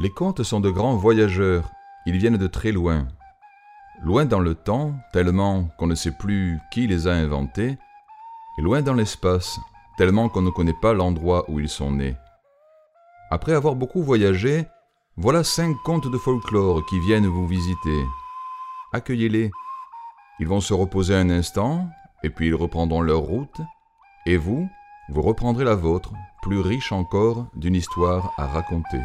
Les contes sont de grands voyageurs, ils viennent de très loin. Loin dans le temps, tellement qu'on ne sait plus qui les a inventés, et loin dans l'espace, tellement qu'on ne connaît pas l'endroit où ils sont nés. Après avoir beaucoup voyagé, voilà cinq contes de folklore qui viennent vous visiter. Accueillez-les. Ils vont se reposer un instant, et puis ils reprendront leur route, et vous, vous reprendrez la vôtre, plus riche encore d'une histoire à raconter.